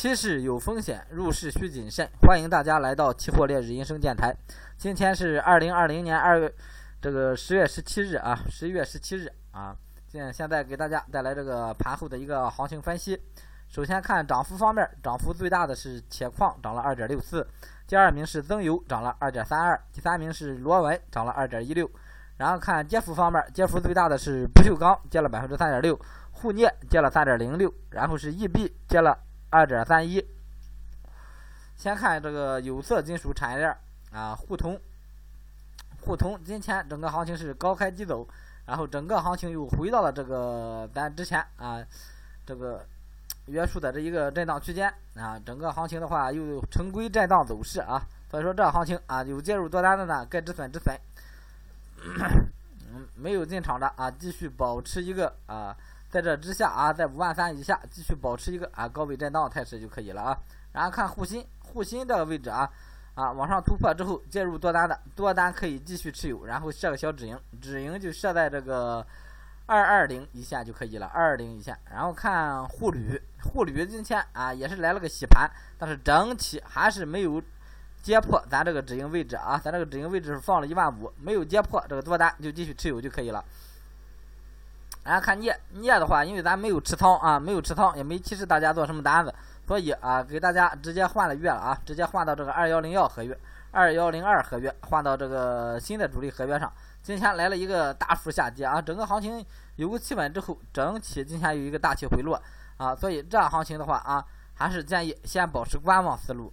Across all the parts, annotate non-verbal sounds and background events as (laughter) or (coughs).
期市有风险，入市需谨慎。欢迎大家来到期货烈日银声电台。今天是二零二零年二月这个十月十七日啊，十一月十七日啊。现现在给大家带来这个盘后的一个行情分析。首先看涨幅方面，涨幅最大的是铁矿，涨了二点六四；第二名是增油，涨了二点三二；第三名是螺纹，涨了二点一六。然后看跌幅方面，跌幅最大的是不锈钢，跌了百分之三点六；沪镍跌了三点零六，然后是 EB 跌了。二点三一，先看这个有色金属产业链啊，沪铜，沪铜今天整个行情是高开低走，然后整个行情又回到了这个咱之前啊这个约束的这一个震荡区间啊，整个行情的话又成规震荡走势啊，所以说这行情啊有介入多单的呢，该止损止损，(coughs) 嗯，没有进场的啊，继续保持一个啊。在这之下啊，在五万三以下继续保持一个啊高位震荡态势就可以了啊。然后看沪新，沪新这个位置啊啊往上突破之后介入多单的多单可以继续持有，然后设个小止盈，止盈就设在这个二二零一线就可以了，二二零一线。然后看沪铝，沪铝今天啊也是来了个洗盘，但是整体还是没有跌破咱这个止盈位置啊，咱这个止盈位置是放了一万五，没有跌破这个多单就继续持有就可以了。然后看镍，镍的话，因为咱没有持仓啊，没有持仓，也没提示大家做什么单子，所以啊，给大家直接换了月了啊，直接换到这个二幺零幺合约、二幺零二合约，换到这个新的主力合约上。今天来了一个大幅下跌啊，整个行情有个企稳之后，整体今天有一个大体回落啊，所以这行情的话啊，还是建议先保持观望思路。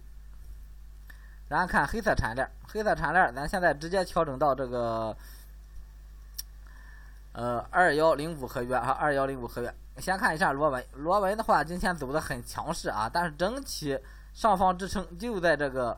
然后看黑色产业链，黑色产业链，咱现在直接调整到这个。呃，二幺零五合约啊，二幺零五合约，先看一下螺纹。螺纹的话，今天走的很强势啊，但是整体上方支撑就在这个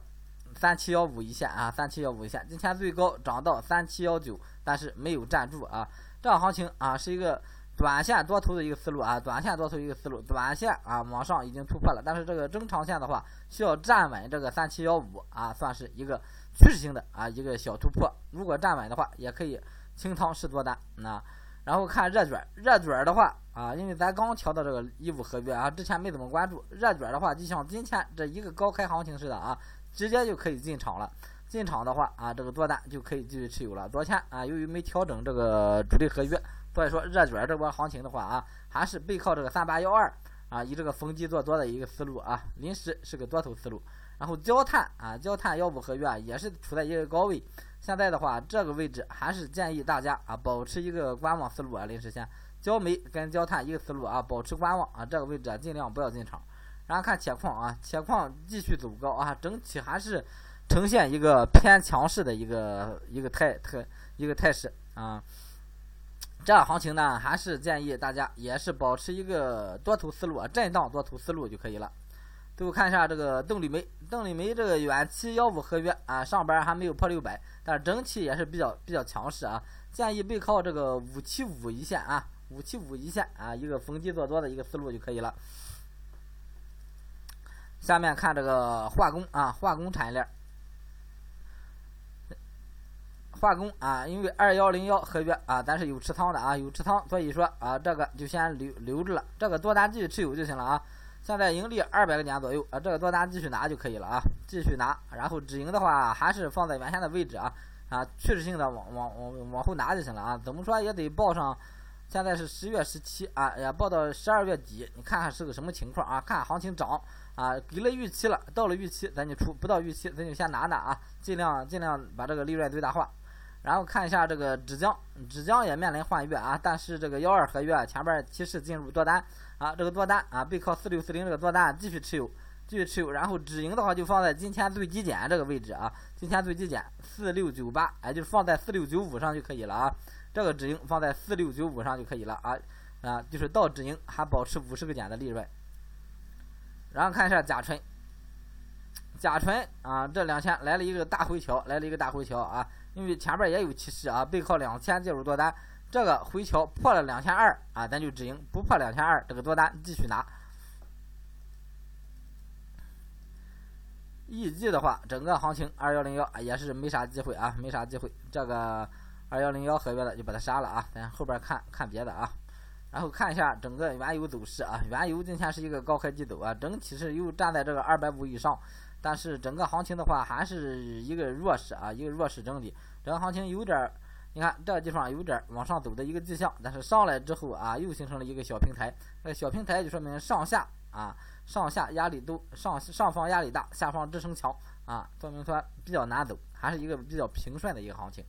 三七幺五一线啊，三七幺五一线。今天最高涨到三七幺九，但是没有站住啊。这样行情啊，是一个短线多头的一个思路啊，短线多头一个思路。短线啊，往上已经突破了，但是这个中长线的话，需要站稳这个三七幺五啊，算是一个趋势性的啊一个小突破。如果站稳的话，也可以。清仓试多单，那然后看热卷，热卷的话啊，因为咱刚调到这个一五合约啊，之前没怎么关注热卷的话，就像今天这一个高开行情似的啊，直接就可以进场了。进场的话啊，这个多单就可以继续持有了。昨天啊，由于没调整这个主力合约，所以说热卷这波行情的话啊，还是背靠这个三八幺二啊，以这个逢低做多的一个思路啊，临时是个多头思路。然后焦炭啊，焦炭幺五合约啊，也是处在一个高位。现在的话，这个位置还是建议大家啊，保持一个观望思路啊。临时先，焦煤跟焦炭一个思路啊，保持观望啊。这个位置啊，尽量不要进场。然后看铁矿啊，铁矿继续走高啊，整体还是呈现一个偏强势的一个一个态态一个态势啊。这样行情呢，还是建议大家也是保持一个多头思路啊，震荡多头思路就可以了。最后看一下这个邓丽梅，邓丽梅这个远期幺五合约啊，上边还没有破六百。但整体也是比较比较强势啊，建议背靠这个五七五一线啊，五七五一线啊，一个逢低做多的一个思路就可以了。下面看这个化工啊，化工产业链，化工啊，因为二幺零幺合约啊，咱是有持仓的啊，有持仓，所以说啊，这个就先留留着了，这个多单继续持有就行了啊。现在盈利二百个点左右啊，这个多单继续拿就可以了啊，继续拿。然后止盈的话还是放在原先的位置啊，啊，趋势性的往往往往后拿就行了啊。怎么说也得报上，现在是十月十七啊，也报到十二月底，你看看是个什么情况啊？看行情涨啊，给了预期了，到了预期咱就出，不到预期咱就先拿拿啊，尽量尽量把这个利润最大化。然后看一下这个纸浆，纸浆也面临换月啊，但是这个幺二合约前面提示进入多单。啊，这个多单啊，背靠四六四零这个多单继续持有，继续持有。然后止盈的话就放在今天最低点这个位置啊，今天最低点四六九八，哎，就是放在四六九五上就可以了啊。这个止盈放在四六九五上就可以了啊啊，就是到止盈还保持五十个点的利润。然后看一下甲醇，甲醇啊，这两天来了一个大回调，来了一个大回调啊，因为前边也有提示啊，背靠两千介入多单。这个回调破了两千二啊，咱就止盈；不破两千二，这个多单继续拿。一季的话，整个行情二幺零幺也是没啥机会啊，没啥机会。这个二幺零幺合约的就把它杀了啊，咱后边看看别的啊。然后看一下整个原油走势啊，原油今天是一个高开低走啊，整体是又站在这个二百五以上，但是整个行情的话还是一个弱势啊，一个弱势整理，整个行情有点儿，你看这个地方有点往上走的一个迹象，但是上来之后啊，又形成了一个小平台，这个小平台就说明上下啊，上下压力都上上方压力大，下方支撑强啊，说明说比较难走，还是一个比较平顺的一个行情，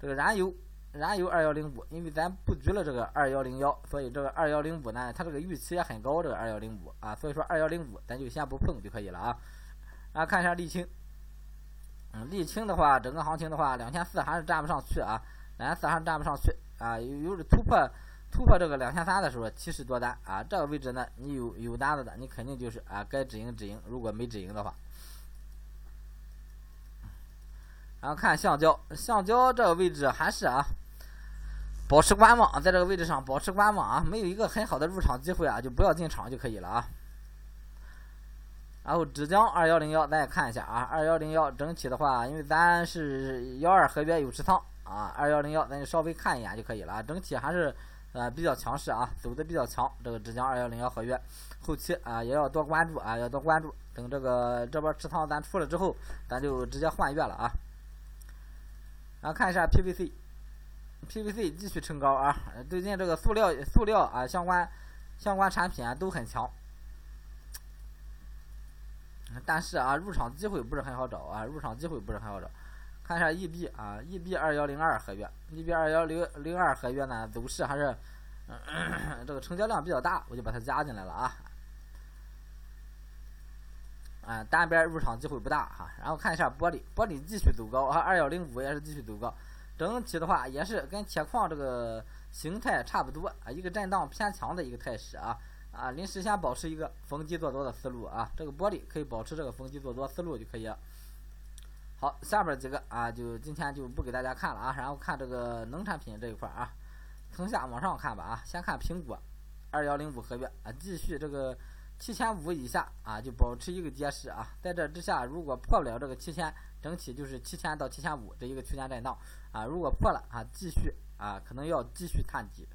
这个燃油。燃油二幺零五，因为咱布局了这个二幺零幺，所以这个二幺零五呢，它这个预期也很高，这个二幺零五啊，所以说二幺零五咱就先不碰就可以了啊。啊，看一下沥青，沥青的话，整个行情的话，两千四还是站不上去啊，两千四还是站不上去啊，有有突破突破这个两千三的时候，七十多单啊，这个位置呢，你有有单子的，你肯定就是啊，该止盈止盈，如果没止盈的话。然后看橡胶，橡胶这个位置还是啊。保持观望，在这个位置上保持观望啊，没有一个很好的入场机会啊，就不要进场就可以了啊。然后纸浆二幺零幺，咱也看一下啊，二幺零幺整体的话，因为咱是幺二合约有持仓啊，二幺零幺咱就稍微看一眼就可以了，整体还是呃比较强势啊，走的比较强。这个纸浆二幺零幺合约，后期啊也要多关注啊，要多关注。等这个这波持仓咱出了之后，咱就直接换月了啊。然后看一下 PVC。PVC 继续冲高啊！最近这个塑料、塑料啊相关相关产品啊都很强，但是啊入场机会不是很好找啊，入场机会不是很好找。看一下 EB 啊，EB 二幺零二合约，EB 二幺零零二合约呢走势还是 (coughs) 这个成交量比较大，我就把它加进来了啊。啊，单边入场机会不大哈。然后看一下玻璃，玻璃继续走高啊，二幺零五也是继续走高。整体的话也是跟铁矿这个形态差不多啊，一个震荡偏强的一个态势啊啊，临时先保持一个逢低做多的思路啊，这个玻璃可以保持这个逢低做多思路就可以了。好，下边几个啊，就今天就不给大家看了啊，然后看这个农产品这一块啊，从下往上看吧啊，先看苹果二幺零五合约啊，继续这个。七千五以下啊，就保持一个跌势啊，在这之下，如果破不了这个七千，整体就是七千到七千五这一个区间震荡啊，如果破了啊，继续啊，可能要继续探底。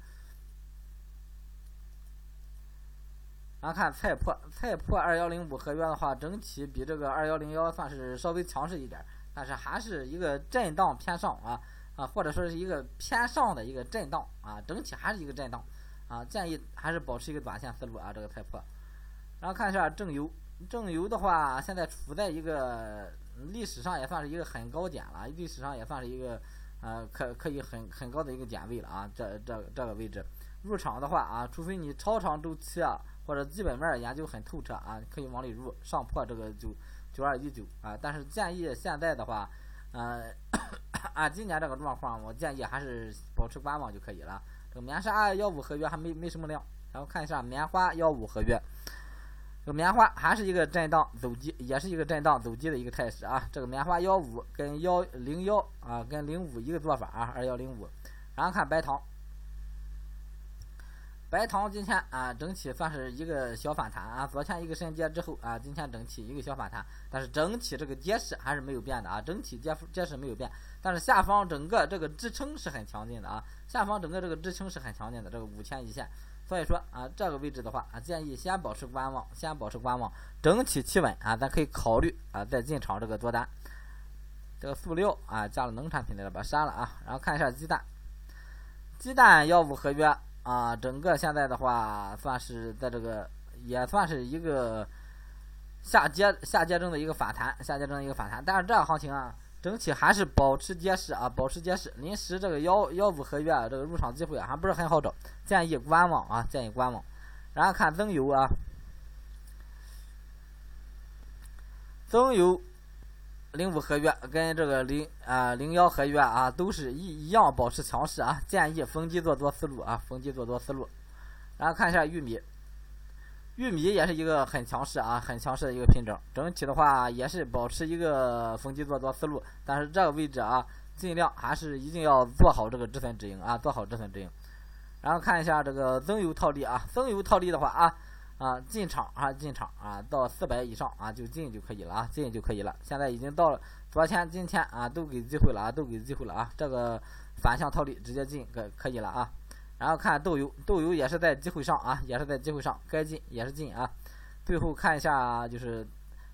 然后看菜粕，菜粕二幺零五合约的话，整体比这个二幺零幺算是稍微强势一点，但是还是一个震荡偏上啊啊，或者说是一个偏上的一个震荡啊，整体还是一个震荡啊，建议还是保持一个短线思路啊，这个菜粕。然后看一下正油，正油的话，现在处在一个历史上也算是一个很高点了，历史上也算是一个呃可可以很很高的一个点位了啊，这这这个位置入场的话啊，除非你超长周期啊或者基本面研究很透彻啊，可以往里入上破这个九九二一九啊，但是建议现在的话，呃，(coughs) 按今年这个状况，我建议还是保持观望就可以了。这个棉纱幺五合约还没没什么量，然后看一下棉花幺五合约。这个棉花还是一个震荡走低，也是一个震荡走低的一个态势啊。这个棉花幺五跟幺零幺啊，跟零五一个做法啊，二幺零五。然后看白糖，白糖今天啊，整体算是一个小反弹啊。昨天一个深跌之后啊，今天整体一个小反弹，但是整体这个跌势还是没有变的啊，整体跌跌势没有变，但是下方整个这个支撑是很强劲的啊，下方整个这个支撑是很强劲的，这个五千一线。所以说啊，这个位置的话啊，建议先保持观望，先保持观望，整体企稳啊，咱可以考虑啊再进场这个多单。这个塑料啊，加了农产品的把它删了啊。然后看一下鸡蛋，鸡蛋幺五合约啊，整个现在的话算是在这个也算是一个下阶下阶中的一个反弹，下阶中的一个反弹，但是这个行情啊。整体还是保持跌势啊，保持跌势。临时这个幺幺五合约啊，这个入场机会还不是很好找，建议观望啊，建议观望。然后看增油啊，增油零五合约跟这个零啊零幺合约啊，都是一一样保持强势啊，建议逢低做多思路啊，逢低做多思路。然后看一下玉米。玉米也是一个很强势啊，很强势的一个品种。整体的话也是保持一个逢低做多思路，但是这个位置啊，尽量还是一定要做好这个止损止盈啊，做好止损止盈。然后看一下这个增油套利啊，增油套利的话啊啊进场啊进场啊到四百以上啊就进就可以了啊进就可以了。现在已经到了，昨天今天啊都给机会了啊都给机会了啊，这个反向套利直接进可可以了啊。然后看豆油，豆油也是在机会上啊，也是在机会上，该进也是进啊。最后看一下就是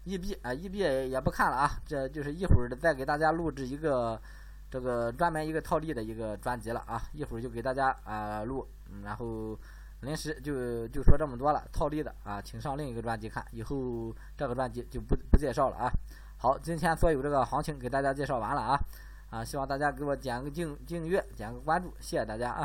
，E B 啊，E B 也不看了啊，这就是一会儿再给大家录制一个这个专门一个套利的一个专辑了啊，一会儿就给大家啊录，然后临时就就说这么多了，套利的啊，请上另一个专辑看，以后这个专辑就不不介绍了啊。好，今天所有这个行情给大家介绍完了啊，啊，希望大家给我点个订订阅，点个关注，谢谢大家啊。